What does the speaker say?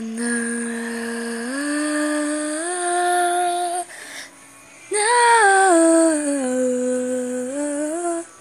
and then